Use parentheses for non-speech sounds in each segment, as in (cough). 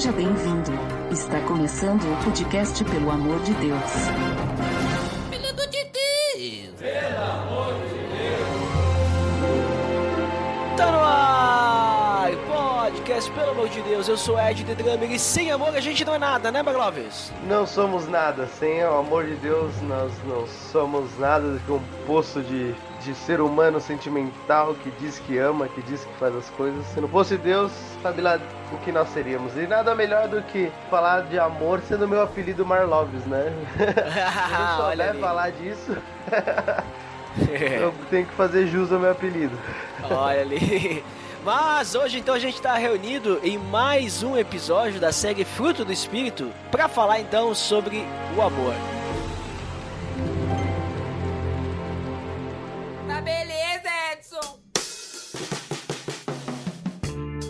Seja bem-vindo. Está começando o podcast Pelo Amor de Deus. Pelo amor de Deus! Pelo amor de Deus! Tá no ar! Podcast, pelo amor de Deus, eu sou Ed The Drummer e sem amor a gente não é nada, né, Bagloves? Não somos nada, sem o amor de Deus nós não somos nada do que um poço de de ser humano sentimental que diz que ama, que diz que faz as coisas. Se não fosse Deus, sabe lá o que nós seríamos. E nada melhor do que falar de amor sendo meu apelido Marloves, né? (laughs) Se eu souber falar disso, (laughs) eu tenho que fazer jus ao meu apelido. Olha ali. Mas hoje então a gente está reunido em mais um episódio da série Fruto do Espírito para falar então sobre o amor.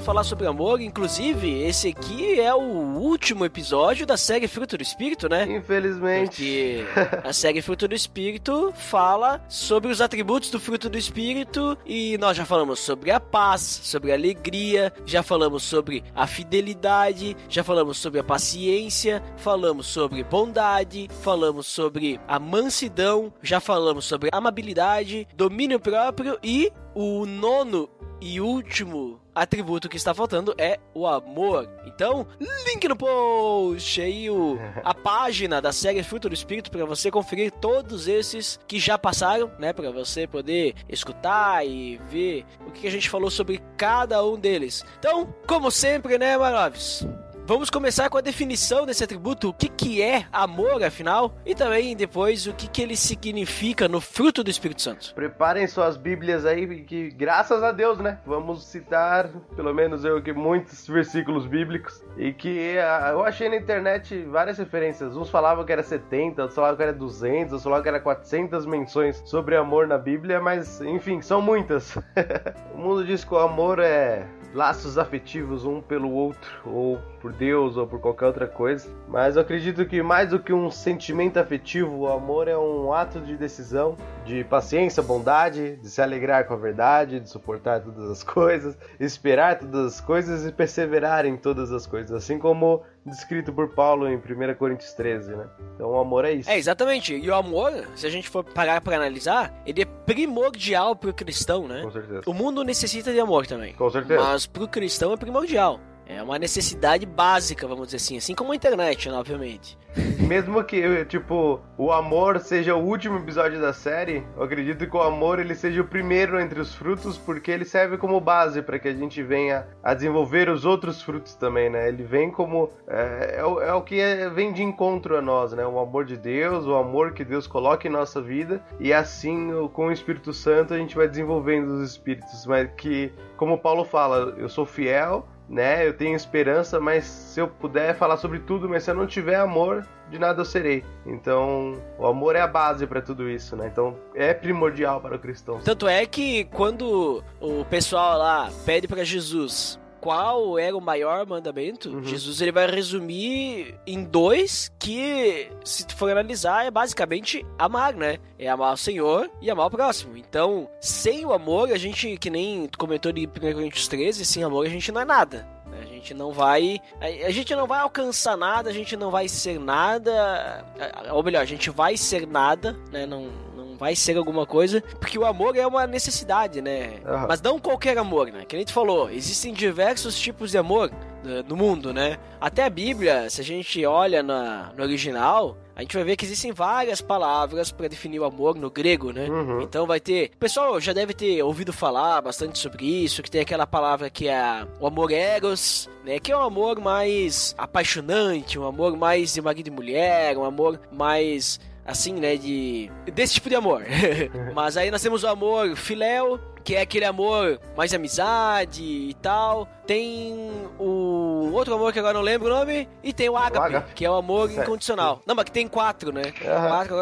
falar sobre amor. Inclusive, esse aqui é o último episódio da série Fruto do Espírito, né? Infelizmente. Porque a série Fruto do Espírito fala sobre os atributos do fruto do Espírito e nós já falamos sobre a paz, sobre a alegria, já falamos sobre a fidelidade, já falamos sobre a paciência, falamos sobre bondade, falamos sobre a mansidão, já falamos sobre amabilidade, domínio próprio e o nono e último atributo que está faltando é o amor. Então, link no post aí o, a (laughs) página da série Fruto do Espírito para você conferir todos esses que já passaram, né, para você poder escutar e ver o que a gente falou sobre cada um deles. Então, como sempre, né, Maravis? Vamos começar com a definição desse atributo, o que, que é amor, afinal, e também depois o que, que ele significa no fruto do Espírito Santo. Preparem suas Bíblias aí, que graças a Deus, né? Vamos citar, pelo menos eu que muitos versículos bíblicos, e que uh, eu achei na internet várias referências. Uns falavam que era 70, outros falavam que era 200, outros falavam que era 400 menções sobre amor na Bíblia, mas enfim, são muitas. (laughs) o mundo diz que o amor é laços afetivos um pelo outro, ou por Deus, ou por qualquer outra coisa. Mas eu acredito que mais do que um sentimento afetivo, o amor é um ato de decisão, de paciência, bondade, de se alegrar com a verdade, de suportar todas as coisas, esperar todas as coisas e perseverar em todas as coisas. Assim como descrito por Paulo em 1 Coríntios 13, né? Então o amor é isso. É, exatamente. E o amor, se a gente for parar para analisar, ele é primordial pro cristão, né? Com certeza. O mundo necessita de amor também. Com certeza. Mas pro cristão é primordial. É uma necessidade básica, vamos dizer assim, assim como a internet, né, obviamente. Mesmo que, tipo, o amor seja o último episódio da série, eu acredito que o amor ele seja o primeiro entre os frutos, porque ele serve como base para que a gente venha a desenvolver os outros frutos também, né? Ele vem como. É, é, o, é o que é, vem de encontro a nós, né? O amor de Deus, o amor que Deus coloca em nossa vida, e assim, com o Espírito Santo, a gente vai desenvolvendo os espíritos, mas que, como Paulo fala, eu sou fiel né? Eu tenho esperança, mas se eu puder falar sobre tudo, mas se eu não tiver amor, de nada eu serei. Então, o amor é a base para tudo isso, né? Então, é primordial para o cristão. Tanto é que quando o pessoal lá pede para Jesus qual era o maior mandamento, uhum. Jesus ele vai resumir em dois que, se for analisar, é basicamente amar, né? É amar o Senhor e amar o próximo. Então, sem o amor, a gente, que nem tu comentou de 1 Coríntios 13, sem amor a gente não é nada. A gente não vai. A gente não vai alcançar nada, a gente não vai ser nada. Ou melhor, a gente vai ser nada, né? Não, vai ser alguma coisa, porque o amor é uma necessidade, né? Uhum. Mas não qualquer amor, né? Que a gente falou, existem diversos tipos de amor né, no mundo, né? Até a Bíblia, se a gente olha na, no original, a gente vai ver que existem várias palavras para definir o amor no grego, né? Uhum. Então vai ter. O pessoal já deve ter ouvido falar bastante sobre isso, que tem aquela palavra que é o amor eros, né? Que é um amor mais apaixonante, um amor mais de marido e mulher, um amor mais assim, né, de desse tipo de amor. (laughs) Mas aí nós temos o amor filéu, que é aquele amor mais amizade e tal. Tem o outro amor que agora não lembro o nome. E tem o ágape, que é o amor Certo. incondicional. Não, mas que tem quatro, né? Aham. Quatro,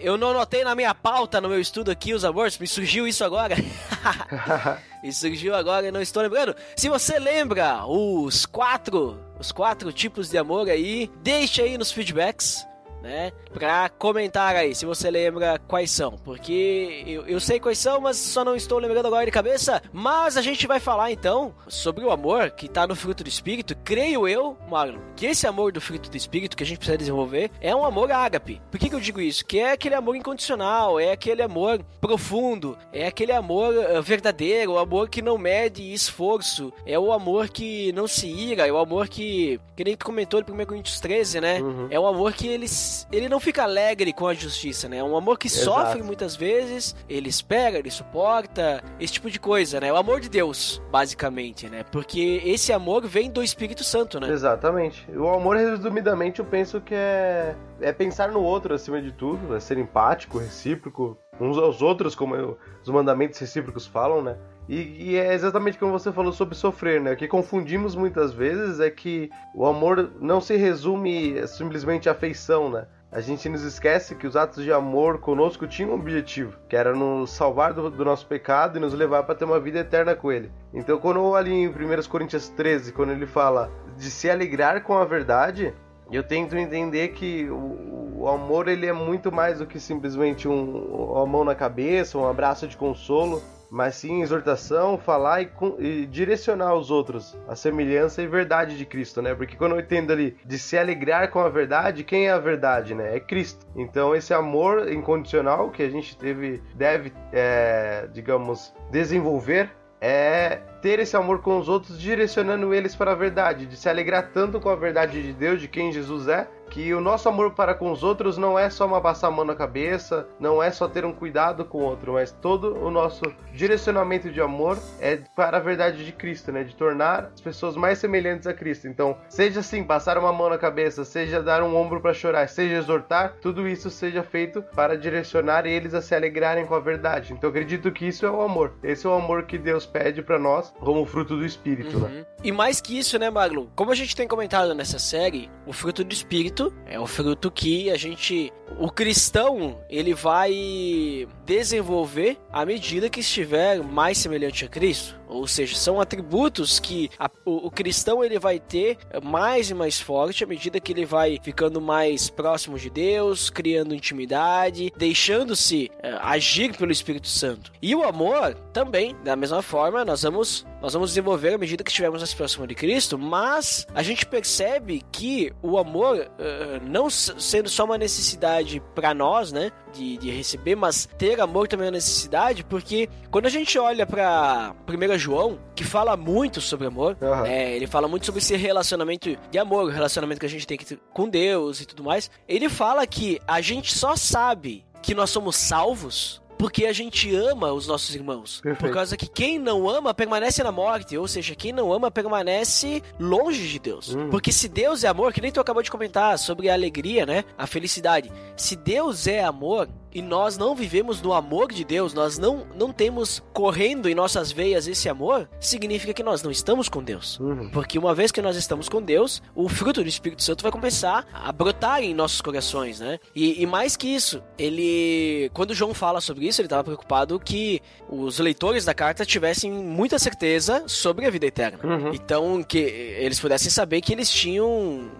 eu não anotei na minha pauta, no meu estudo aqui, os amores. Me surgiu isso agora. (laughs) E surgiu agora e não estou lembrando. Se você lembra os quatro, os quatro tipos de amor aí, deixe aí nos feedbacks, né? Pra comentar aí se você lembra quais são. Porque eu, eu sei quais são, mas só não estou lembrando agora de cabeça. Mas a gente vai falar então sobre o amor que tá no fruto do espírito. Creio eu, Marlon, que esse amor do fruto do espírito que a gente precisa desenvolver é um amor ágape. Por que, que eu digo isso? Que é aquele amor incondicional, é aquele amor profundo, é aquele amor eh, verdadeiro, o amor que não mede esforço, é o amor que não se ira, é o amor que, que nem tu comentou em 1 Coríntios 13, né? Uhum. É um amor que ele, ele não fica alegre com a justiça, né? É um amor que Exato. sofre muitas vezes, ele espera, ele suporta, esse tipo de coisa, né? O amor de Deus, basicamente, né? Porque esse amor vem do Espírito Santo, né? Exatamente. O amor, resumidamente, eu penso que é, é pensar no outro acima de tudo, é ser empático, recíproco, uns aos outros, como eu- os mandamentos recíprocos falam, né? E, e é exatamente como você falou sobre sofrer, né? O que confundimos muitas vezes é que o amor não se resume simplesmente à afeição, né? A gente nos esquece que os atos de amor conosco tinham um objetivo, que era nos salvar do, do nosso pecado e nos levar para ter uma vida eterna com Ele. Então, quando ali em 1 Coríntios 13, quando ele fala de se alegrar com a verdade, eu tento entender que o, o amor ele é muito mais do que simplesmente um, uma mão na cabeça, um abraço de consolo, mas sim exortação, falar e, e direcionar os outros a semelhança e verdade de Cristo, né? Porque quando eu entendo ali de se alegrar com a verdade, quem é a verdade, né? É Cristo. Então esse amor incondicional que a gente teve, deve, é, digamos, desenvolver é ter esse amor com os outros, direcionando eles para a verdade, de se alegrar tanto com a verdade de Deus, de quem Jesus é, que o nosso amor para com os outros não é só uma passar a mão na cabeça, não é só ter um cuidado com o outro, mas todo o nosso direcionamento de amor é para a verdade de Cristo, né? De tornar as pessoas mais semelhantes a Cristo. Então, seja assim, passar uma mão na cabeça, seja dar um ombro para chorar, seja exortar, tudo isso seja feito para direcionar eles a se alegrarem com a verdade. Então, acredito que isso é o amor. Esse é o amor que Deus pede para nós como fruto do Espírito, né? Uhum. E mais que isso, né, Magno? Como a gente tem comentado nessa série, o fruto do Espírito é o fruto que a gente. O cristão, ele vai desenvolver à medida que estiver mais semelhante a Cristo. Ou seja, são atributos que a- o, o cristão ele vai ter mais e mais forte à medida que ele vai ficando mais próximo de Deus, criando intimidade, deixando-se eh, agir pelo Espírito Santo. E o amor também, da mesma forma, nós vamos nós vamos desenvolver à medida que estivermos mais próximo de Cristo, mas a gente percebe que o amor, eh, não sendo só uma necessidade para nós, né, de, de receber, mas ter amor também é uma necessidade, porque quando a gente olha para 1 João, que fala muito sobre amor, Aham. é, ele fala muito sobre esse relacionamento de amor, o relacionamento que a gente tem com Deus e tudo mais. Ele fala que a gente só sabe que nós somos salvos porque a gente ama os nossos irmãos. Por Perfeito. causa que quem não ama permanece na morte, ou seja, quem não ama permanece longe de Deus. Uhum. Porque se Deus é amor, que nem tu acabou de comentar sobre a alegria, né? A felicidade. Se Deus é amor e nós não vivemos no amor de Deus, nós não, não temos correndo em nossas veias esse amor, significa que nós não estamos com Deus. Uhum. Porque uma vez que nós estamos com Deus, o fruto do Espírito Santo vai começar a brotar em nossos corações, né? E, e mais que isso, ele. Quando João fala sobre isso, ele estava preocupado que os leitores da carta tivessem muita certeza sobre a vida eterna. Uhum. Então, que eles pudessem saber que eles tinham.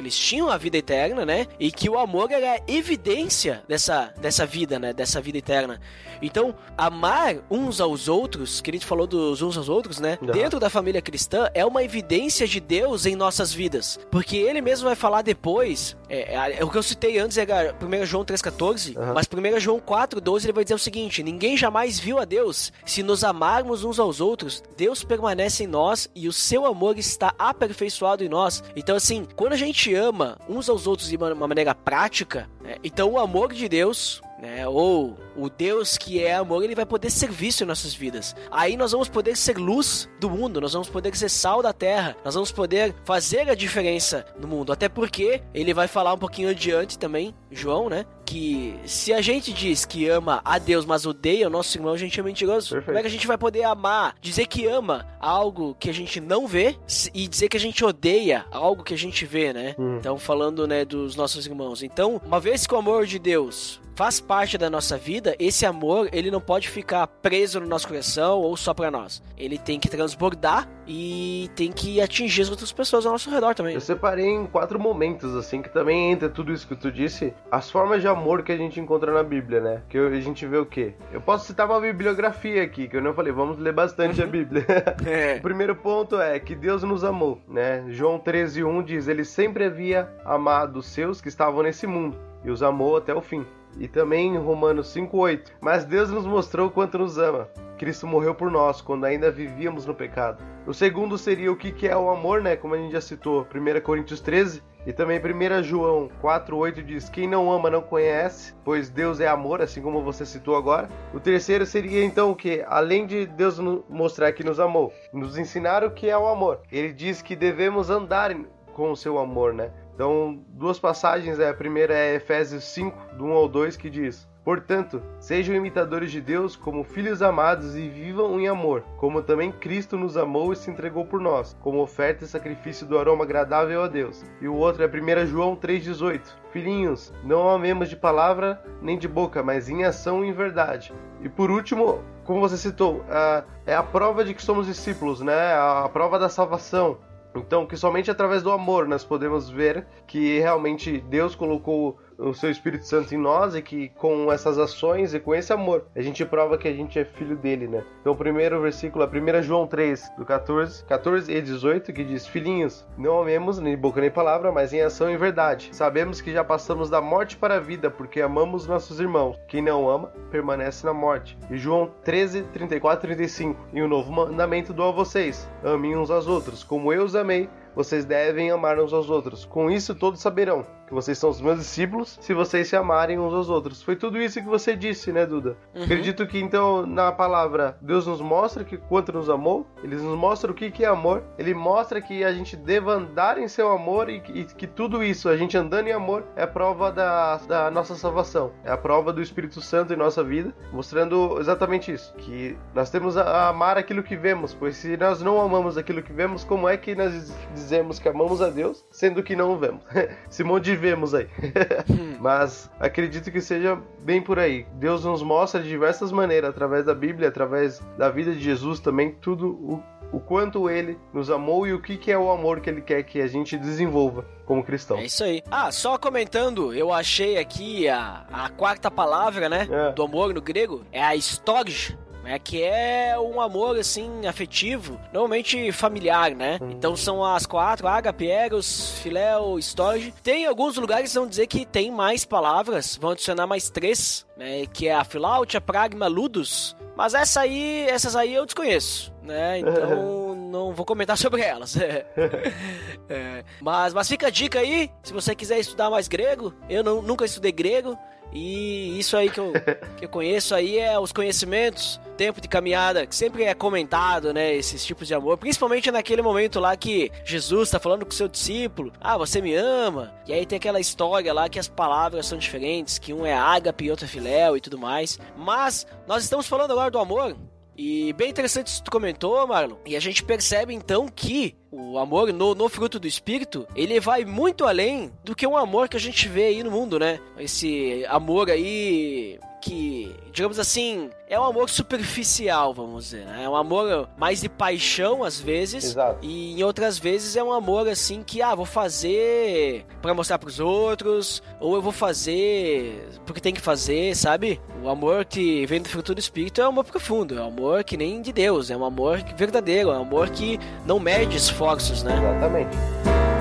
Eles tinham a vida eterna, né? E que o amor era a evidência dessa, dessa vida, né? Dessa vida eterna. Então, amar uns aos outros, que a gente falou dos uns aos outros, né? Dentro da família cristã é uma evidência de Deus em nossas vidas. Porque ele mesmo vai falar depois. É, é, o que eu citei antes era 1 João 3,14. Aham. Mas 1 João 4,12 ele vai dizer o seguinte: Ninguém jamais viu a Deus. Se nos amarmos uns aos outros, Deus permanece em nós e o seu amor está aperfeiçoado em nós. Então, assim, quando a gente ama uns aos outros de uma, maneira prática, né, então o amor de Deus, né, ou o Deus que é amor, ele vai poder ser visto em nossas vidas. Aí nós vamos poder ser luz do mundo, nós vamos poder ser sal da terra, nós vamos poder fazer a diferença no mundo. Até porque ele vai falar um pouquinho adiante também, João, né? Que se a gente diz que ama a Deus, mas odeia o nosso irmão, a gente é mentiroso. Perfeito. Como é que a gente vai poder amar, dizer que ama algo que a gente não vê e dizer que a gente odeia algo que a gente vê, né? Hum. Então, falando, né, dos nossos irmãos. Então, uma vez que o amor de Deus faz parte da nossa vida, esse amor, ele não pode ficar preso no nosso coração ou só pra nós. Ele tem que transbordar e tem que atingir as outras pessoas ao nosso redor também. Eu separei em quatro momentos, assim, que também entra tudo isso que tu disse. As formas de amor que a gente encontra na Bíblia, né? Que a gente vê o quê? Eu posso citar uma bibliografia aqui, que eu não falei, vamos ler bastante a Bíblia. (laughs) É. O primeiro ponto é que Deus nos amou, né? João 13:1 diz: Ele sempre havia amado os seus que estavam nesse mundo e os amou até o fim. E também em Romanos 5:8, mas Deus nos mostrou o quanto nos ama. Cristo morreu por nós quando ainda vivíamos no pecado. O segundo seria o que é o amor, né? Como a gente já citou, 1 Coríntios 13 e também 1 João 4,8 diz: Quem não ama não conhece, pois Deus é amor, assim como você citou agora. O terceiro seria então o que? Além de Deus mostrar que nos amou, nos ensinar o que é o amor. Ele diz que devemos andar com o seu amor, né? Então, duas passagens, né? a primeira é Efésios 5, do 1 ao 2, que diz: Portanto, sejam imitadores de Deus como filhos amados e vivam em amor, como também Cristo nos amou e se entregou por nós, como oferta e sacrifício do aroma agradável a Deus. E o outro é 1 João 3,18: Filhinhos, não amemos de palavra nem de boca, mas em ação e em verdade. E por último, como você citou, a- é a prova de que somos discípulos, né? A prova da salvação. Então, que somente através do amor nós podemos ver que realmente Deus colocou o seu Espírito Santo em nós e que com essas ações e com esse amor a gente prova que a gente é filho dele, né? Então, o primeiro versículo, a 1 João 3, do 14, 14 e 18, que diz: Filhinhos, não amemos nem boca nem palavra, mas em ação e verdade. Sabemos que já passamos da morte para a vida porque amamos nossos irmãos. Quem não ama, permanece na morte. E João 13, 34 e 35. E o novo mandamento dou a vocês: amem uns aos outros, como eu os amei. Vocês devem amar uns aos outros. Com isso todos saberão que vocês são os meus discípulos se vocês se amarem uns aos outros. Foi tudo isso que você disse, né, Duda? Uhum. Acredito que então na palavra Deus nos mostra que quanto nos amou, ele nos mostra o que que é amor, ele mostra que a gente deva andar em seu amor e que, e que tudo isso, a gente andando em amor, é prova da, da nossa salvação, é a prova do Espírito Santo em nossa vida, mostrando exatamente isso, que nós temos a, a amar aquilo que vemos, pois se nós não amamos aquilo que vemos, como é que nós dizemos que amamos a Deus, sendo que não o vemos? (laughs) Simão de vemos aí. (laughs) Mas acredito que seja bem por aí. Deus nos mostra de diversas maneiras, através da Bíblia, através da vida de Jesus também, tudo o, o quanto ele nos amou e o que, que é o amor que ele quer que a gente desenvolva como cristão. É isso aí. Ah, só comentando, eu achei aqui a, a quarta palavra, né? É. Do amor no grego. É a storge. Né, que é um amor assim afetivo, normalmente familiar, né? Então são as quatro: ágape, eros, filéu, storge. Tem alguns lugares que vão dizer que tem mais palavras, vão adicionar mais três, né? Que é a filautia, pragma, ludus. Mas essa aí, essas aí eu desconheço, né? Então (laughs) não vou comentar sobre elas. (laughs) É. Mas, mas fica a dica aí, se você quiser estudar mais grego, eu não- nunca estudei grego. E isso aí que eu, (laughs) que eu conheço aí é os conhecimentos, tempo de caminhada, que sempre é comentado, né? Esses tipos de amor. Principalmente naquele momento lá que Jesus tá falando com o seu discípulo. Ah, você me ama. E aí tem aquela história lá que as palavras são diferentes, que um é ágape e outro é filéu e tudo mais. Mas nós estamos falando agora do amor. E bem interessante isso que tu comentou, Marlon. E a gente percebe então que o amor no, no fruto do espírito, ele vai muito além do que um amor que a gente vê aí no mundo, né? Esse amor aí que, digamos assim, é um amor superficial, vamos dizer, né? É um amor mais de paixão às vezes, Exato. e em outras vezes é um amor assim que, ah, vou fazer pra mostrar pros outros, ou eu vou fazer porque tem que fazer, sabe? O amor que vem do fruto do espírito é um amor profundo, é um amor que nem de Deus, é um amor verdadeiro, é um amor que não mede esforços, né? Exatamente.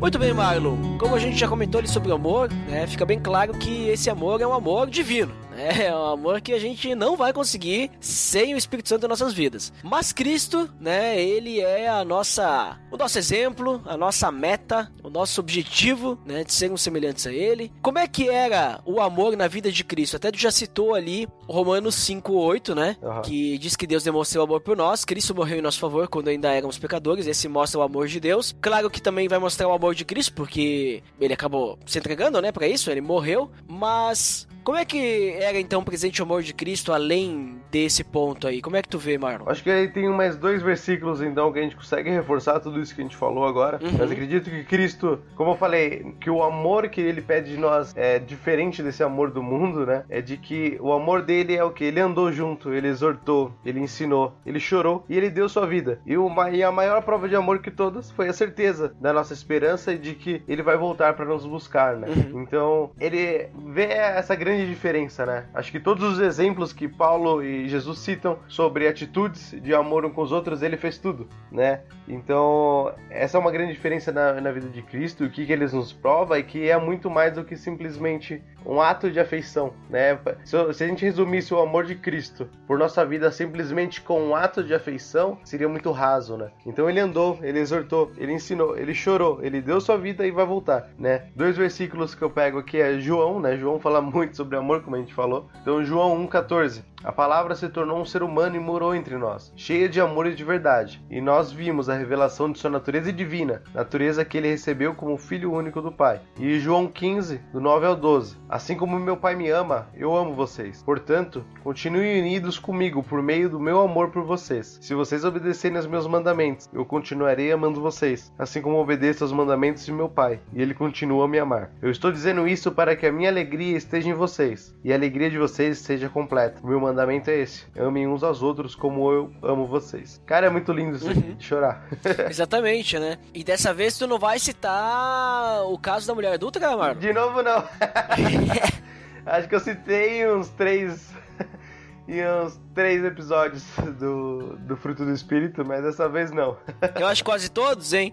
Muito bem, Marlon. Como a gente já comentou ali sobre o amor, né, fica bem claro que esse amor é um amor divino. Né? (laughs) É um amor que a gente não vai conseguir sem o Espírito Santo nas nossas vidas. Mas Cristo, né, ele é a nossa, o nosso exemplo, a nossa meta, o nosso objetivo, né, de sermos semelhantes a ele. Como é que era o amor na vida de Cristo? Até tu já citou ali Romanos 5:8, né, Aham. que diz que Deus demonstrou amor por nós, Cristo morreu em nosso favor quando ainda éramos pecadores, esse mostra o amor de Deus. Claro que também vai mostrar o amor de Cristo, porque ele acabou se entregando, né, para isso, ele morreu, mas como é que era então presente o amor de Cristo além desse ponto aí? Como é que tu vê, Marlon? Acho que aí tem mais dois versículos então que a gente consegue reforçar tudo isso que a gente falou agora. Uhum. Mas acredito que Cristo, como eu falei, que o amor que ele pede de nós é diferente desse amor do mundo, né? É de que o amor dele é o que? Ele andou junto, ele exortou, ele ensinou, ele chorou e ele deu sua vida. E, uma, e a maior prova de amor que todas foi a certeza da nossa esperança e de que ele vai voltar para nos buscar, né? Então, ele vê essa grande diferença, né? Acho que todos os exemplos que Paulo e Jesus citam sobre atitudes de amor um com os outros, ele fez tudo, né? Então, essa é uma grande diferença na, na vida de Cristo, o que, que eles nos prova e que é muito mais do que simplesmente um ato de afeição, né? Se, se a gente resumisse o amor de Cristo por nossa vida simplesmente com um ato de afeição, seria muito raso, né? Então ele andou, ele exortou, ele ensinou, ele chorou, ele deu sua vida e vai voltar, né? Dois versículos que eu pego aqui é João, né? João fala (laughs) muito sobre amor, como a gente falou. Então João 1:14. A palavra se tornou um ser humano e morou entre nós, cheia de amor e de verdade. E nós vimos a revelação de sua natureza divina, natureza que ele recebeu como filho único do Pai. E João 15, do 9 ao 12. Assim como meu Pai me ama, eu amo vocês. Portanto, continuem unidos comigo por meio do meu amor por vocês. Se vocês obedecerem aos meus mandamentos, eu continuarei amando vocês, assim como obedeço aos mandamentos de meu Pai, e ele continua a me amar. Eu estou dizendo isso para que a minha alegria esteja em vocês, e a alegria de vocês seja completa. Meu mandamento é esse: amem uns aos outros como eu amo vocês. Cara, é muito lindo isso de chorar. (laughs) (laughs) Exatamente, né? E dessa vez tu não vai citar o caso da mulher adulta, cara, Marlon? De novo, não. (laughs) Acho que eu citei uns três. em uns três episódios do, do Fruto do Espírito, mas dessa vez não. Eu acho quase todos, hein?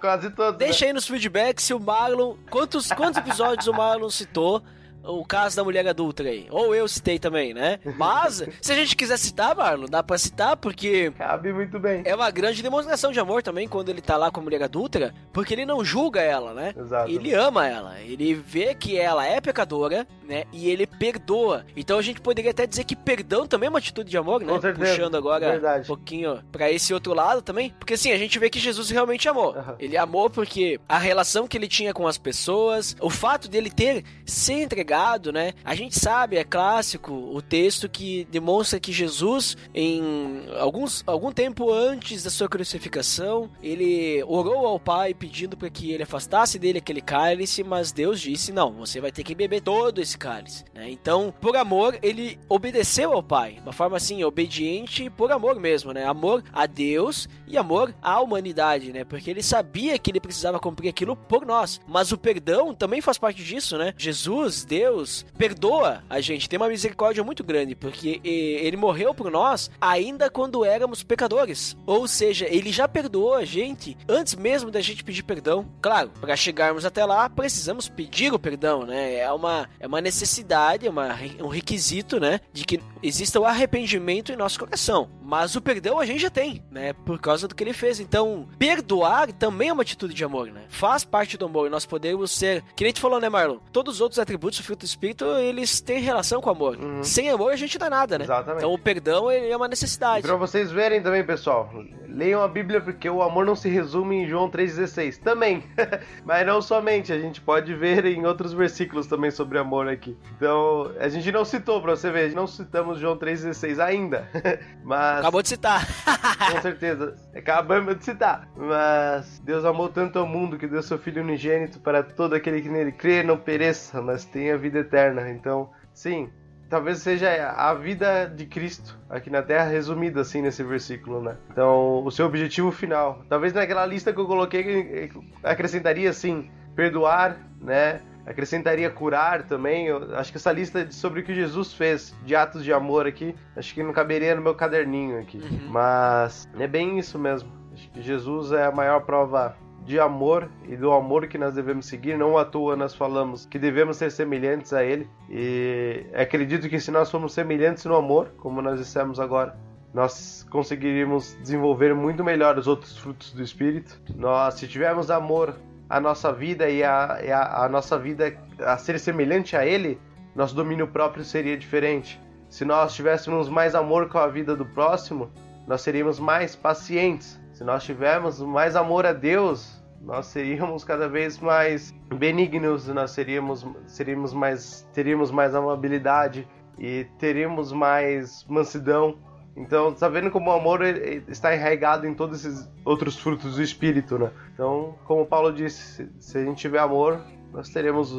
Quase todos. né? Deixa aí nos feedbacks se o Marlon. Quantos, quantos episódios o Marlon citou o caso da mulher adulta aí? Ou eu citei também, né? Mas, se a gente quiser citar, Marlon, dá pra citar porque. Cabe muito bem. É uma grande demonstração de amor também quando ele tá lá com a mulher adúltera, porque ele não julga ela, né? Exato. Ele ama ela, ele vê que ela é pecadora, né? E ele perdoa. Então a gente poderia até dizer que perdão também é uma atitude de amor, né? Com certeza, Puxando agora verdade. um pouquinho pra esse outro lado também, porque assim, a gente vê que Jesus realmente amou. Aham. Ele amou porque a relação que ele tinha com as pessoas, o fato dele ter se entregado, né? A gente sabe, é clássico, o texto que demonstra que Jesus, em alguns, algum tempo antes da sua crucificação, ele orou ao Pai pedindo para que ele afastasse dele aquele cálice, mas Deus disse: Não, você vai ter que beber todo esse cálice. Né? Então, por amor, ele obedeceu ao Pai, uma forma assim, obediente por amor mesmo, né? Amor a Deus e amor à humanidade, né? Porque ele sabia que ele precisava cumprir aquilo por nós. Mas o perdão também faz parte disso, né? Jesus, Deus, perdoa a gente, tem uma misericórdia muito grande, porque ele morreu por nós ainda quando éramos pecadores. Ou seja, ele já perdoou a gente antes mesmo da gente pedir perdão. Claro, para chegarmos até lá, precisamos pedir o perdão, né? É uma, é uma necessidade, é uma, um requisito, né? De que exista o arrependimento em nosso coração. Mas o perdão a gente já tem, né? Por causa do que ele fez. Então, perdoar também é uma atitude de amor, né? Faz parte do amor. E nós podemos ser. Que nem tu falou, né, Marlon? Todos os outros atributos do fruto do Espírito, eles têm relação com o amor. Sem amor, a gente não é nada, né? Exatamente. Então, o perdão é uma E necessidade. pra vocês verem também, pessoal, leiam a Bíblia porque o amor não se resume em João 3,16. Também. (laughs) Mas não somente, a gente pode ver em outros versículos também sobre amor aqui. Então, a gente não citou, pra você ver, não citamos João 3,16 ainda. (laughs) Mas. Acabou de citar. (laughs) Com certeza. Acabamos de citar. Mas Deus amou tanto ao mundo que deu seu Filho unigênito para todo aquele que nele crê não pereça, mas tenha vida eterna. Então, sim, talvez seja a vida de Cristo aqui na Terra resumida assim nesse versículo, né? Então, o seu objetivo final. Talvez naquela lista que eu coloquei acrescentaria assim, perdoar, né? Acrescentaria curar também. Eu acho que essa lista sobre o que Jesus fez de atos de amor aqui, acho que não caberia no meu caderninho aqui. Mas é bem isso mesmo. Acho que Jesus é a maior prova de amor e do amor que nós devemos seguir. Não à toa nós falamos que devemos ser semelhantes a Ele. E acredito que se nós formos semelhantes no amor, como nós dissemos agora, nós conseguiríamos desenvolver muito melhor os outros frutos do Espírito. Nós, se tivermos amor à nossa vida e a, e a, a nossa vida a ser semelhante a Ele, nosso domínio próprio seria diferente. Se nós tivéssemos mais amor com a vida do próximo, nós seríamos mais pacientes. Se nós tivermos mais amor a Deus, nós seríamos cada vez mais benignos, nós seríamos, seríamos mais, teríamos mais amabilidade e teríamos mais mansidão. Então, sabendo como o amor está enraizado em todos esses outros frutos do espírito, né? Então, como Paulo disse, se a gente tiver amor, nós teremos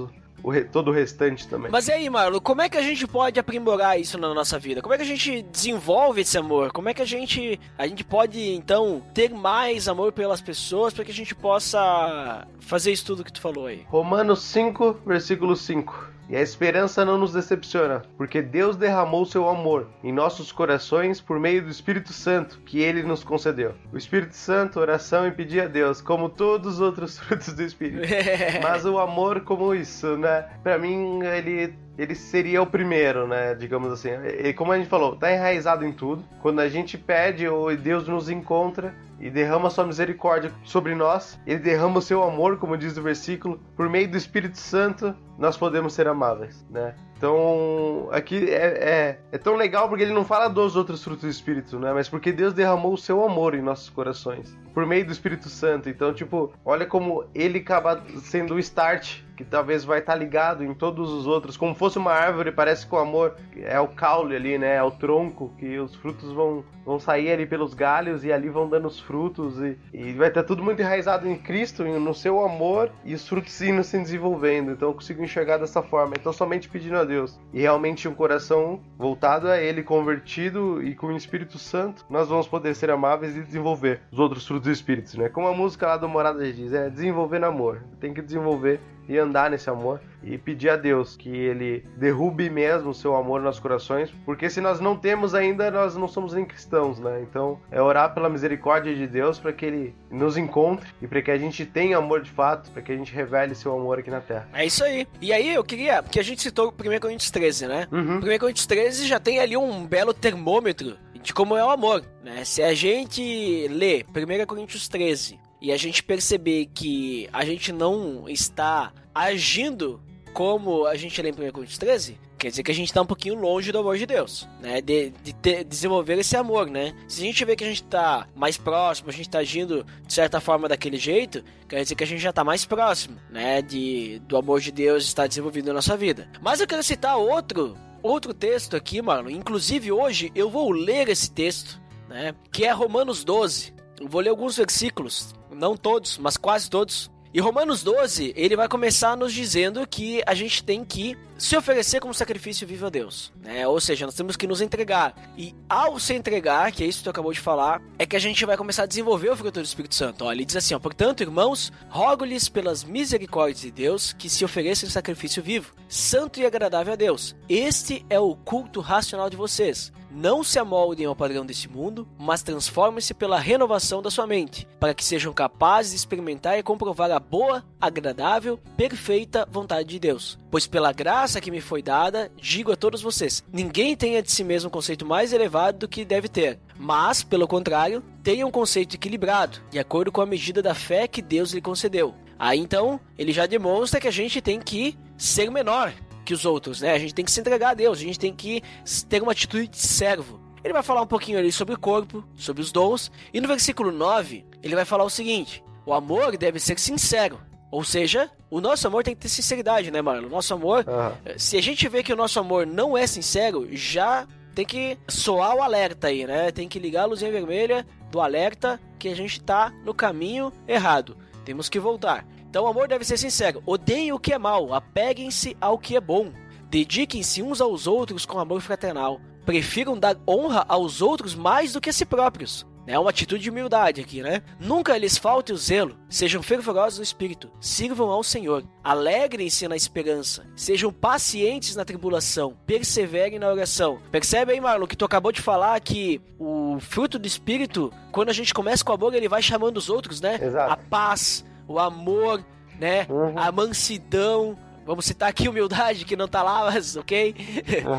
o re, todo o restante também. Mas e aí, Marlon, como é que a gente pode aprimorar isso na nossa vida? Como é que a gente desenvolve esse amor? Como é que a gente a gente pode então ter mais amor pelas pessoas para que a gente possa fazer isso tudo que tu falou aí? Romanos 5, versículo 5. E a esperança não nos decepciona, porque Deus derramou seu amor em nossos corações por meio do Espírito Santo que ele nos concedeu. O Espírito Santo, oração e pedir a Deus, como todos os outros (laughs) frutos do Espírito. Mas o amor como isso, né? Para mim ele ele seria o primeiro, né? Digamos assim. E como a gente falou, tá enraizado em tudo. Quando a gente pede ou Deus nos encontra e derrama sua misericórdia sobre nós, ele derrama o seu amor, como diz o versículo, por meio do Espírito Santo, nós podemos ser amáveis, né? Então, aqui é, é, é, tão legal porque ele não fala dos outros frutos do Espírito, né? Mas porque Deus derramou o seu amor em nossos corações, por meio do Espírito Santo. Então, tipo, olha como ele acaba sendo o start que talvez vai estar tá ligado em todos os outros, como fosse uma árvore, parece que o amor é o caule ali, né? É o tronco que os frutos vão, vão sair ali pelos galhos e ali vão dando os frutos e, e vai estar tudo muito enraizado em Cristo, no seu amor e os frutos indo se desenvolvendo. Então eu consigo enxergar dessa forma. Então somente pedindo a Deus e realmente um coração voltado a Ele, convertido e com o Espírito Santo, nós vamos poder ser amáveis e desenvolver os outros frutos do Espírito, né? Como a música lá do Morada diz, é desenvolver amor. Tem que desenvolver e andar nesse amor e pedir a Deus que ele derrube mesmo o seu amor nos corações, porque se nós não temos ainda, nós não somos nem cristãos, né? Então, é orar pela misericórdia de Deus para que ele nos encontre e para que a gente tenha amor de fato, para que a gente revele seu amor aqui na terra. É isso aí. E aí eu queria, porque a gente citou o 1 Coríntios 13, né? Uhum. 1 Coríntios 13 já tem ali um belo termômetro de como é o amor, né? Se a gente lê 1 Coríntios 13 e a gente perceber que a gente não está agindo como a gente lê em 1 Coríntios 13, quer dizer que a gente está um pouquinho longe do amor de Deus, né? De, de desenvolver esse amor, né? Se a gente vê que a gente está mais próximo, a gente está agindo de certa forma daquele jeito, quer dizer que a gente já está mais próximo, né? De, do amor de Deus estar desenvolvido na nossa vida. Mas eu quero citar outro, outro texto aqui, mano. Inclusive hoje eu vou ler esse texto, né? Que é Romanos 12. Eu vou ler alguns versículos, não todos, mas quase todos. E Romanos 12, ele vai começar nos dizendo que a gente tem que se oferecer como sacrifício vivo a Deus, né? Ou seja, nós temos que nos entregar. E ao se entregar, que é isso que tu acabou de falar, é que a gente vai começar a desenvolver o fruto do Espírito Santo. Ó, ele diz assim, ó, portanto, irmãos, rogo-lhes pelas misericórdias de Deus que se ofereçam sacrifício vivo, santo e agradável a Deus. Este é o culto racional de vocês. Não se amoldem ao padrão desse mundo, mas transformem-se pela renovação da sua mente, para que sejam capazes de experimentar e comprovar a boa, agradável, perfeita vontade de Deus. Pois pela graça que me foi dada, digo a todos vocês: ninguém tenha de si mesmo um conceito mais elevado do que deve ter, mas, pelo contrário, tenha um conceito equilibrado, de acordo com a medida da fé que Deus lhe concedeu. Aí então, ele já demonstra que a gente tem que ser menor, que os outros, né? A gente tem que se entregar a Deus, a gente tem que ter uma atitude de servo. Ele vai falar um pouquinho ali sobre o corpo, sobre os dons, e no versículo 9, ele vai falar o seguinte: o amor deve ser sincero. Ou seja, o nosso amor tem que ter sinceridade, né, Marlon? O nosso amor, Uhum. se a gente vê que o nosso amor não é sincero, já tem que soar o alerta aí, né? Tem que ligar a luzinha vermelha do alerta que a gente tá no caminho errado. Temos que voltar. Então o amor deve ser sincero. Odeiem o que é mal, apeguem-se ao que é bom. Dediquem-se uns aos outros com amor fraternal. Prefiram dar honra aos outros mais do que a si próprios. É uma atitude de humildade aqui, né? Nunca lhes falte o zelo. Sejam fervorosos no espírito. Sirvam ao Senhor. Alegrem-se na esperança. Sejam pacientes na tribulação. Perseverem na oração. Percebe aí, Marlon, que tu acabou de falar que o fruto do espírito, quando a gente começa com amor, ele vai chamando os outros, né? Exato. A paz, o amor, né? Uhum. A mansidão. Vamos citar aqui humildade, que não tá lá, mas ok.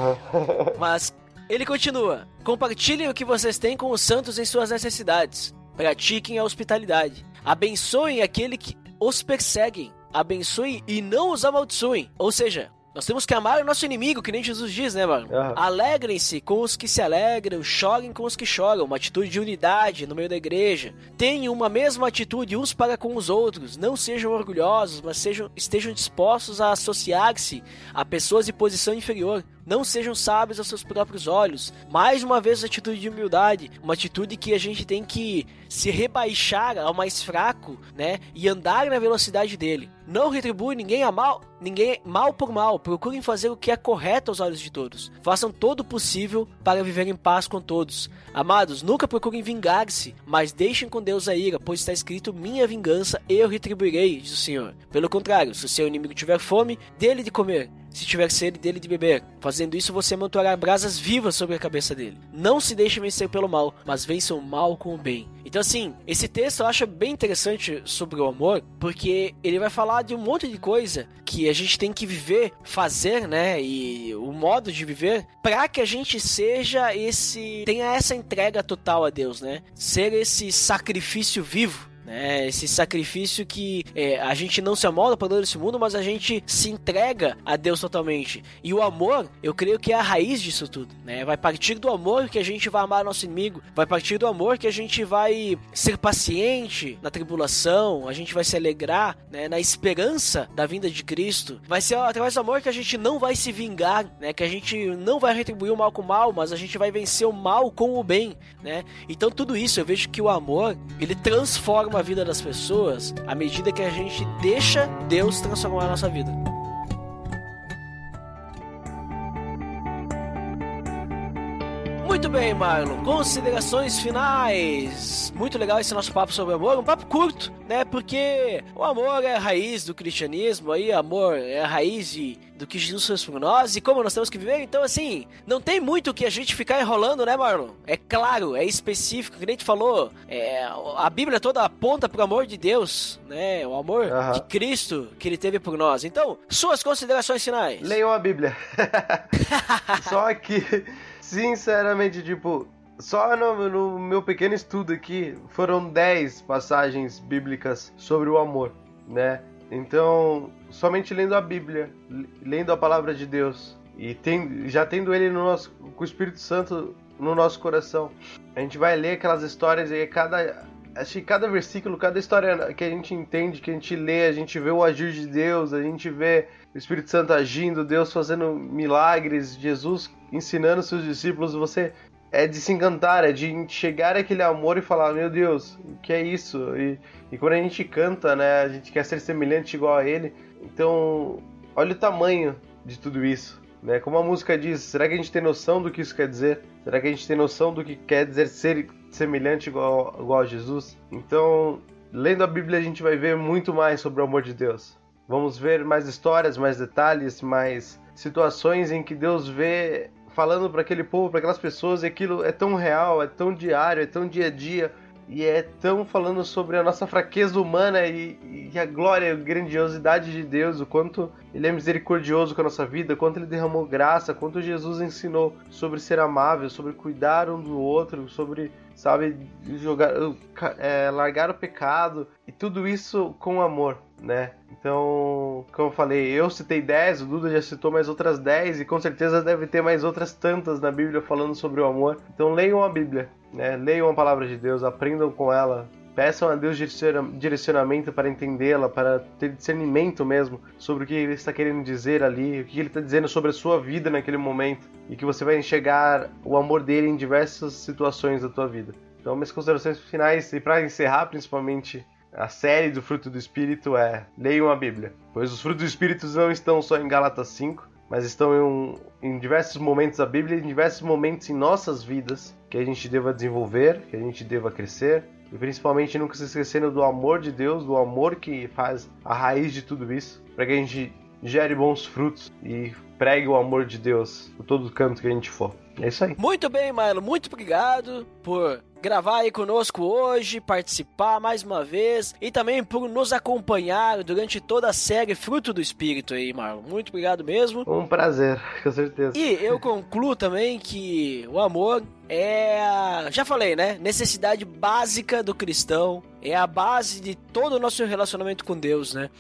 (laughs) mas ele continua: Compartilhem o que vocês têm com os santos em suas necessidades. Pratiquem a hospitalidade. Abençoem aquele que os perseguem. Abençoem e não os amaldiçoem. Ou seja, nós temos que amar o nosso inimigo, que nem Jesus diz, né, mano? Aham. Alegrem-se com os que se alegram, chorem com os que choram. Uma atitude de unidade no meio da igreja. Tenham uma mesma atitude uns para com os outros. Não sejam orgulhosos, mas sejam, estejam dispostos a associar-se a pessoas de posição inferior. Não sejam sábios aos seus próprios olhos. Mais uma vez, atitude de humildade. Uma atitude que a gente tem que se rebaixar ao mais fraco, né? E andar na velocidade dele. Não retribui ninguém a mal, ninguém mal por mal. Procurem fazer o que é correto aos olhos de todos. Façam todo o possível para viver em paz com todos. Amados, nunca procurem vingar-se, mas deixem com Deus a ira, pois está escrito: Minha vingança eu retribuirei, diz o Senhor. Pelo contrário, se o seu inimigo tiver fome, dele de comer. Se tiver sede dele de beber. Fazendo isso, você manterá brasas vivas sobre a cabeça dele. Não se deixe vencer pelo mal, mas vença o mal com o bem. Então, assim, esse texto eu acho bem interessante sobre o amor, porque ele vai falar de um monte de coisa que a gente tem que viver, fazer, né? E o modo de viver, para que a gente seja esse. tenha essa entrega total a Deus, né? Ser esse sacrifício vivo né? Esse sacrifício que é, a gente não se amolda para desse mundo, mas a gente se entrega a Deus totalmente. E o amor, eu creio que é a raiz disso tudo, né? Vai partir do amor que a gente vai amar nosso inimigo, vai partir do amor que a gente vai ser paciente na tribulação, a gente vai se alegrar, né? Na esperança da vinda de Cristo. Vai ser através do amor que a gente não vai se vingar, né? Que a gente não vai retribuir o mal com o mal, mas a gente vai vencer o mal com o bem, né? Então tudo isso eu vejo que o amor, ele transforma a vida das pessoas à medida que a gente deixa Deus transformar a nossa vida. Muito bem, Marlon. Considerações finais. Muito legal esse nosso papo sobre amor. Um papo curto, né? Porque o amor é a raiz do cristianismo. Aí, amor é a raiz de, do que Jesus fez por nós e como nós temos que viver. Então, assim, não tem muito que a gente ficar enrolando, né, Marlon? É claro, é específico. Que nem a gente falou, é, a Bíblia toda aponta pro amor de Deus, né? O amor de Cristo que ele teve por nós. Então, suas considerações finais. Leiam a Bíblia. (laughs) Só que, sinceramente, tipo, só no, no meu pequeno estudo aqui foram 10 passagens bíblicas sobre o amor, né? Então, somente lendo a Bíblia, lendo a palavra de Deus e tem, já tendo ele no nosso, com o Espírito Santo no nosso coração, a gente vai ler aquelas histórias e cada acho que cada versículo, cada história que a gente entende, que a gente lê, a gente vê o agir de Deus, a gente vê o Espírito Santo agindo, Deus fazendo milagres, Jesus ensinando seus discípulos, você é de se encantar, é de chegar àquele amor e falar, meu Deus, o que é isso? E, e quando a gente canta, né, a gente quer ser semelhante igual a ele. Então, olha o tamanho de tudo isso. Né? Como a música diz, será que a gente tem noção do que isso quer dizer? Será que a gente tem noção do que quer dizer ser semelhante igual, igual a Jesus? Então, lendo a Bíblia, a gente vai ver muito mais sobre o amor de Deus. Vamos ver mais histórias, mais detalhes, mais situações em que Deus vê falando para aquele povo, para aquelas pessoas, e aquilo é tão real, é tão diário, é tão dia a dia, e é tão falando sobre a nossa fraqueza humana e, e a glória, a grandiosidade de Deus, o quanto Ele é misericordioso com a nossa vida, o quanto Ele derramou graça, quanto Jesus ensinou sobre ser amável, sobre cuidar um do outro, sobre, sabe, jogar, é, largar o pecado, e tudo isso com amor, né? Então, como eu falei, eu citei 10, o Duda já citou mais outras 10 e com certeza deve ter mais outras tantas na Bíblia falando sobre o amor. Então leiam a Bíblia, né? Leiam a palavra de Deus, aprendam com ela, peçam a Deus direciona- direcionamento para entendê-la, para ter discernimento mesmo sobre o que ele está querendo dizer ali, o que ele está dizendo sobre a sua vida naquele momento e que você vai enxergar o amor dele em diversas situações da tua vida. Então, minhas considerações finais e para encerrar principalmente a série do fruto do Espírito é leiam a Bíblia, pois os frutos do Espírito não estão só em Gálatas 5, mas estão em, um- em diversos momentos da Bíblia, em diversos momentos em nossas vidas que a gente deva desenvolver, que a gente deva crescer e principalmente nunca se esquecendo do amor de Deus, do amor que faz a raiz de tudo isso, para que a gente gere bons frutos e pregue o amor de Deus por todo canto que a gente for. É isso aí. Muito bem, Milo. Muito obrigado por gravar aí conosco hoje, participar mais uma vez e também por nos acompanhar durante toda a série Fruto do Espírito aí, Marlon. Muito obrigado mesmo. Um prazer, com certeza. E eu concluo também que o amor é, já falei, né? Necessidade básica do cristão, é a base de todo o nosso relacionamento com Deus, né?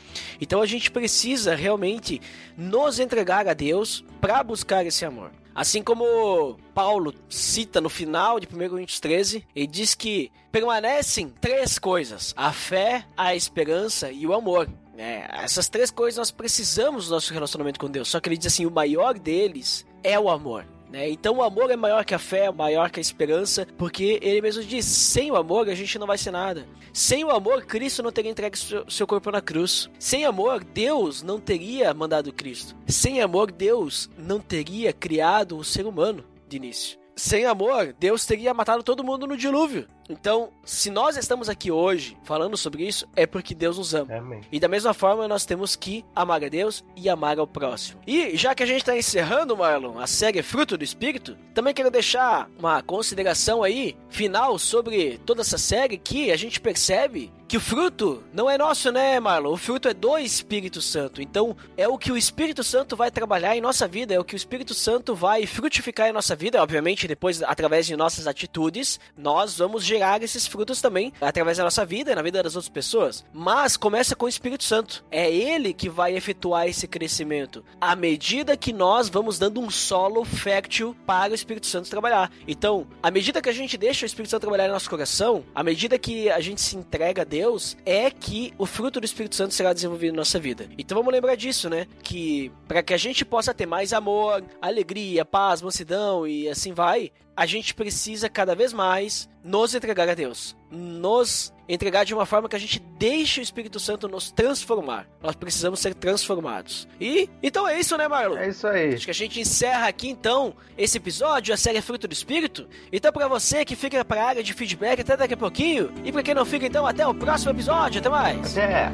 Então a gente precisa realmente nos entregar a Deus para buscar esse amor. Assim como Paulo cita no final de 1 Coríntios 13, ele diz que permanecem três coisas: a fé, a esperança e o amor. É, essas três coisas nós precisamos do nosso relacionamento com Deus. Só que ele diz assim: o maior deles é o amor. Né? Então o amor é maior que a fé, maior que a esperança, porque ele mesmo diz: sem o amor a gente não vai ser nada. Sem o amor, Cristo não teria entregue seu, corpo na cruz. Sem amor, Deus não teria mandado Cristo. Sem amor, Deus não teria criado o ser humano de início. Sem amor, Deus teria matado todo mundo no dilúvio. Então, se nós estamos aqui hoje falando sobre isso, é porque Deus nos ama. Amém. E da mesma forma, nós temos que amar a Deus e amar ao próximo. E já que a gente está encerrando, Marlon, a série Fruto do Espírito, também quero deixar uma consideração aí, final, sobre toda essa série, que a gente percebe que o fruto não é nosso, né, Marlon? O fruto é do Espírito Santo. Então, é o que o Espírito Santo vai trabalhar em nossa vida, é o que o Espírito Santo vai frutificar em nossa vida. Obviamente, depois, através de nossas atitudes, nós vamos gerar esses frutos também através da nossa vida e na vida das outras pessoas. Mas começa com o Espírito Santo. É ele que vai efetuar esse crescimento à medida que nós vamos dando um solo fértil para o Espírito Santo trabalhar. Então, à medida que a gente deixa o Espírito Santo trabalhar em nosso coração, à medida que a gente se entrega a Deus, é que o fruto do Espírito Santo será desenvolvido em nossa vida. Então vamos lembrar disso, né? Que para que a gente possa ter mais amor, alegria, paz, mansidão e assim vai, a gente precisa cada vez mais nos entregar a Deus. Nos entregar de uma forma que a gente deixe o Espírito Santo nos transformar. Nós precisamos ser transformados. E então é isso, né, Marlon? É isso aí. Acho que a gente encerra aqui então esse episódio, a série Fruto do Espírito. Então, pra você que fica pra área de feedback, até daqui a pouquinho. E pra quem não fica, então, até o próximo episódio. Até mais. Até.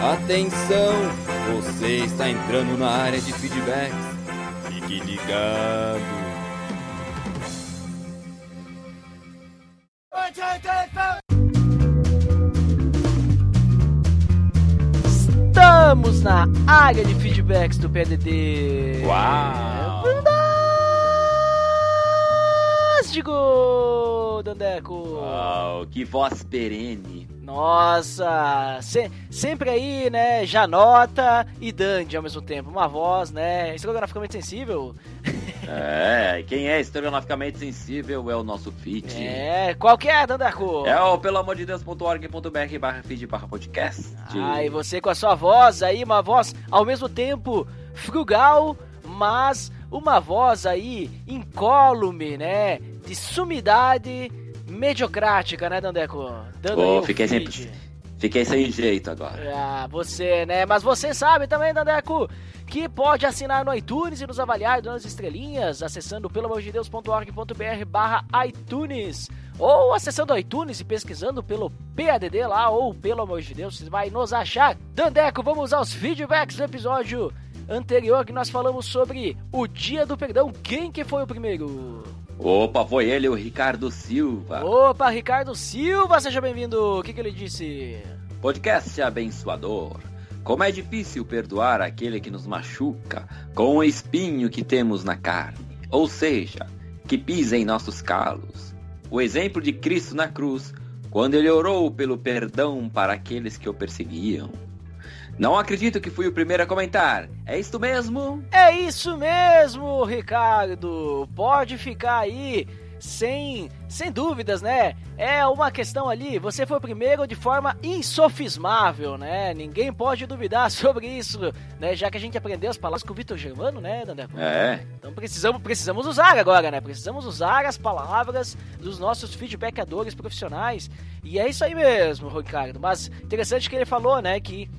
Atenção! Você está entrando na área de feedbacks. Fique ligado. Estamos na área de feedbacks do PDD. Uau! Fantástico, Dandeco. Uau, que voz perene. Nossa, se- sempre aí, né? Janota e Dandy ao mesmo tempo. Uma voz, né? Estrogonoficamente sensível. É, quem é historiograficamente sensível é o nosso feed. É, qual que é, Dandeco? É o pelo amor de Deus.org.br barra feed barra podcast. Ah, e você com a sua voz aí, uma voz ao mesmo tempo frugal, mas uma voz aí incólume, né? De sumidade mediocrática, né, Dandeco? Dando Pô, aí o fiquei feed. sem- Fiquei sem jeito agora. Ah, você, né? Mas você sabe também, Dandeco, que pode assinar no iTunes e nos avaliar dando as estrelinhas, acessando pelamordedeus.org.br barra iTunes. Ou acessando o iTunes e pesquisando pelo PADD lá, ou pelo amor de Deus, você vai nos achar. Dandeco, vamos aos feedbacks do episódio anterior que nós falamos sobre o Dia do Perdão. Quem que foi o primeiro? Opa, foi ele, o Ricardo Silva. Opa, Ricardo Silva, seja bem-vindo. O que, que ele disse? Podcast abençoador. Como é difícil perdoar aquele que nos machuca com o espinho que temos na carne, ou seja, que pisa em nossos calos. O exemplo de Cristo na cruz, quando ele orou pelo perdão para aqueles que o perseguiam. Não acredito que fui o primeiro a comentar. É isto mesmo? É isso mesmo, Ricardo. Pode ficar aí sem, sem dúvidas, né? É uma questão ali, você foi o primeiro de forma insofismável, né? Ninguém pode duvidar (laughs) sobre isso, né? Já que a gente aprendeu as palavras com o Vitor Germano, né, Dandeco? É. Então precisamos, precisamos usar agora, né? Precisamos usar as palavras dos nossos feedbackadores profissionais. E é isso aí mesmo, Ricardo. Mas interessante que ele falou, né, que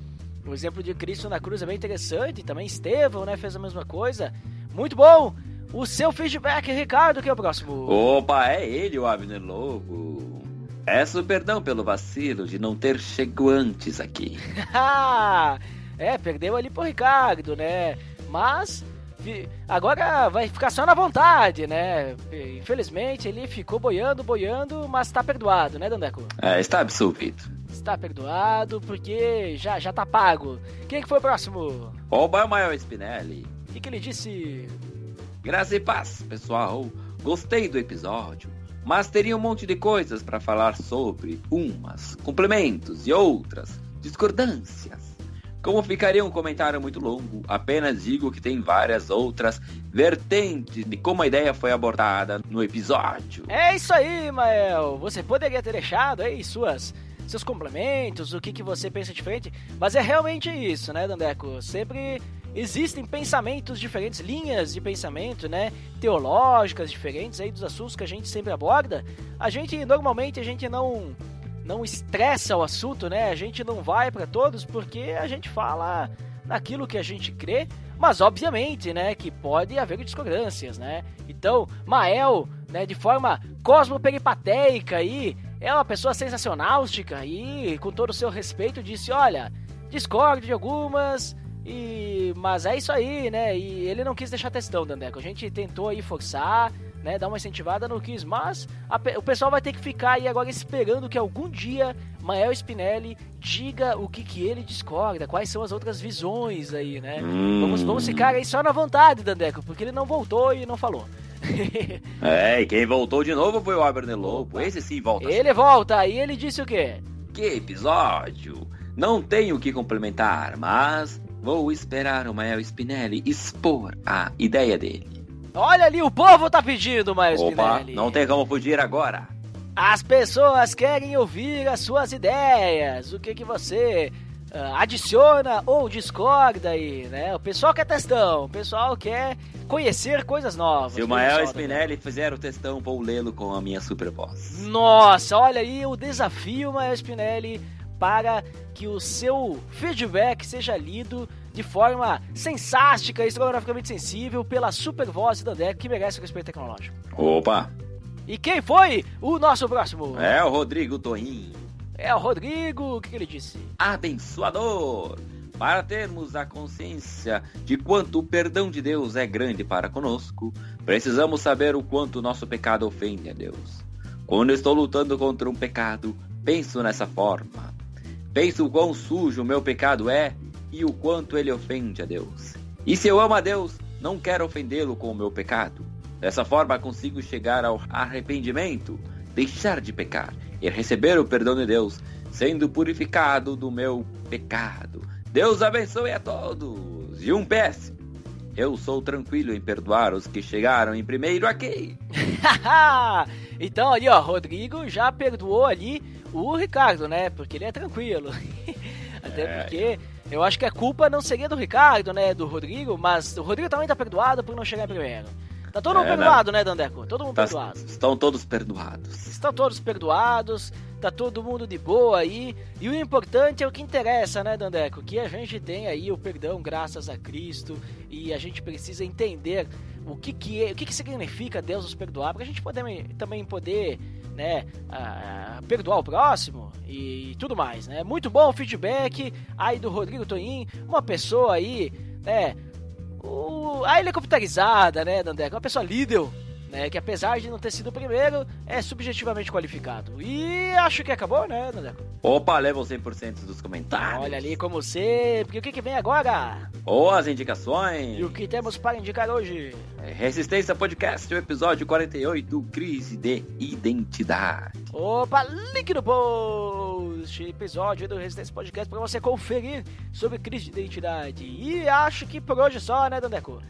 o exemplo de Cristo na cruz é bem interessante. Também Estevão, né, fez a mesma coisa. Muito bom! O seu feedback, Ricardo, que é o próximo. Opa, é ele, o Abner Lobo. Peço perdão pelo vacilo de não ter chego antes aqui. Ah, (laughs) é, perdeu ali pro Ricardo, né? Mas agora vai ficar só na vontade, né? Infelizmente ele ficou boiando, boiando, mas tá perdoado, né, Dandeco? É, está absolvido. Está perdoado porque já, já tá pago. Quem que foi o próximo? É o maior Spinelli. O que, que ele disse? Graça e paz, pessoal. Gostei do episódio, mas teria um monte de coisas para falar sobre umas, complementos e outras discordâncias. Como ficaria um comentário muito longo, apenas digo que tem várias outras vertentes de como a ideia foi abordada no episódio. É isso aí, Mael. Você poderia ter deixado aí suas seus complementos, o que, que você pensa diferente, mas é realmente isso, né, Dandeco? Sempre existem pensamentos diferentes, linhas de pensamento, né, teológicas diferentes aí dos assuntos que a gente sempre aborda. A gente normalmente a gente não não estressa o assunto, né? A gente não vai para todos porque a gente fala naquilo que a gente crê, mas obviamente, né, que pode haver discordâncias, né? Então, Mael, né, de forma cosmoperipatéica aí, é uma pessoa sensacionálstica e com todo o seu respeito disse, olha, discordo de algumas e mas é isso aí, né? E ele não quis deixar textão, Dandeco. A gente tentou aí forçar, né, dar uma incentivada, não quis, mas a o pessoal vai ter que ficar aí agora esperando que algum dia Mael Spinelli diga o que que ele discorda, quais são as outras visões aí, né? Hum. Vamos, vamos ficar aí só na vontade, Dandeco, porque ele não voltou e não falou. (laughs) É, e quem voltou de novo foi o Abner Lobo. Esse sim volta. ele volta aí, ele disse o quê? Que episódio! Não tenho o que complementar, mas vou esperar o Mael Spinelli expor a ideia dele. Olha ali, o povo tá pedindo, Mael Opa, Spinelli. não tem como fugir agora. As pessoas querem ouvir as suas ideias, o que que você ah, adiciona ou discorda aí, né? O pessoal quer testão, o pessoal quer conhecer coisas novas. Se o Mael só, Spinelli fizer o testão, vou lê-lo com a minha super voz. Nossa, olha aí o desafio, Mael Spinelli, para que o seu feedback seja lido de forma sensástica e estrogonoficamente sensível pela super voz da Deco, que merece o respeito tecnológico. Opa, E quem foi o nosso próximo? é o Rodrigo Toim, É o Rodrigo, o que, que ele disse? abençoador. Para termos a consciência de quanto o perdão de Deus é grande para conosco, precisamos saber o quanto o nosso pecado ofende a Deus. Quando estou lutando contra um pecado, penso nessa forma. Penso o quão sujo o meu pecado é e o quanto ele ofende a Deus. E se eu amo a Deus, não quero ofendê-lo com o meu pecado. Dessa forma consigo chegar ao arrependimento, deixar de pecar e receber o perdão de Deus, sendo purificado do meu pecado. Deus abençoe a todos. E um PS. Eu sou tranquilo em perdoar os que chegaram em primeiro aqui. (laughs) então ali, ó, Rodrigo já perdoou ali o Ricardo, né? Porque ele é tranquilo. (laughs) Até É. porque eu acho que a culpa não seria do Ricardo, né? Do Rodrigo, mas o Rodrigo também tá perdoado por não chegar em primeiro. Tá todo mundo É, né? perdoado, né, Dandeco? Todo mundo Tá- perdoado. estão todos perdoados. Estão todos perdoados, tá todo mundo de boa aí. E o importante é o que interessa, né, Dandeco? Que a gente tem aí o perdão graças a Cristo e a gente precisa entender o que que, é, o que, que significa Deus nos perdoar, para a gente poder, também poder, né, perdoar o próximo e tudo mais, né? Muito bom o feedback aí do Rodrigo Toim, uma pessoa aí, né, o, a helicopterizada, né, Dandeco? Uma pessoa líder, né? Que apesar de não ter sido o primeiro, é subjetivamente qualificado. E acho que acabou, né, Dandeco? Opa, levam 100% dos comentários. Olha ali como sempre. O que, que vem agora? Ou as indicações. E o que temos para indicar hoje? Resistência Podcast, o episódio 48, Crise de Identidade. Opa, link no post, episódio do Resistência Podcast para você conferir sobre crise de identidade. E acho que por hoje só, né, Dandeco?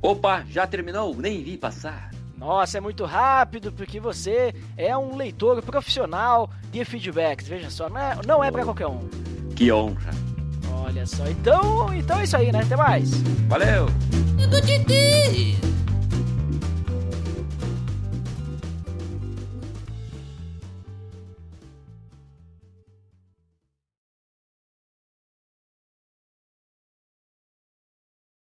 Opa, já terminou? Nem vi passar. Nossa, é muito rápido porque você é um leitor profissional de feedbacks. Veja só, não é, não é para qualquer um. Que honra. Olha só, então, então é isso aí, né? Até mais. Valeu! Eu tô.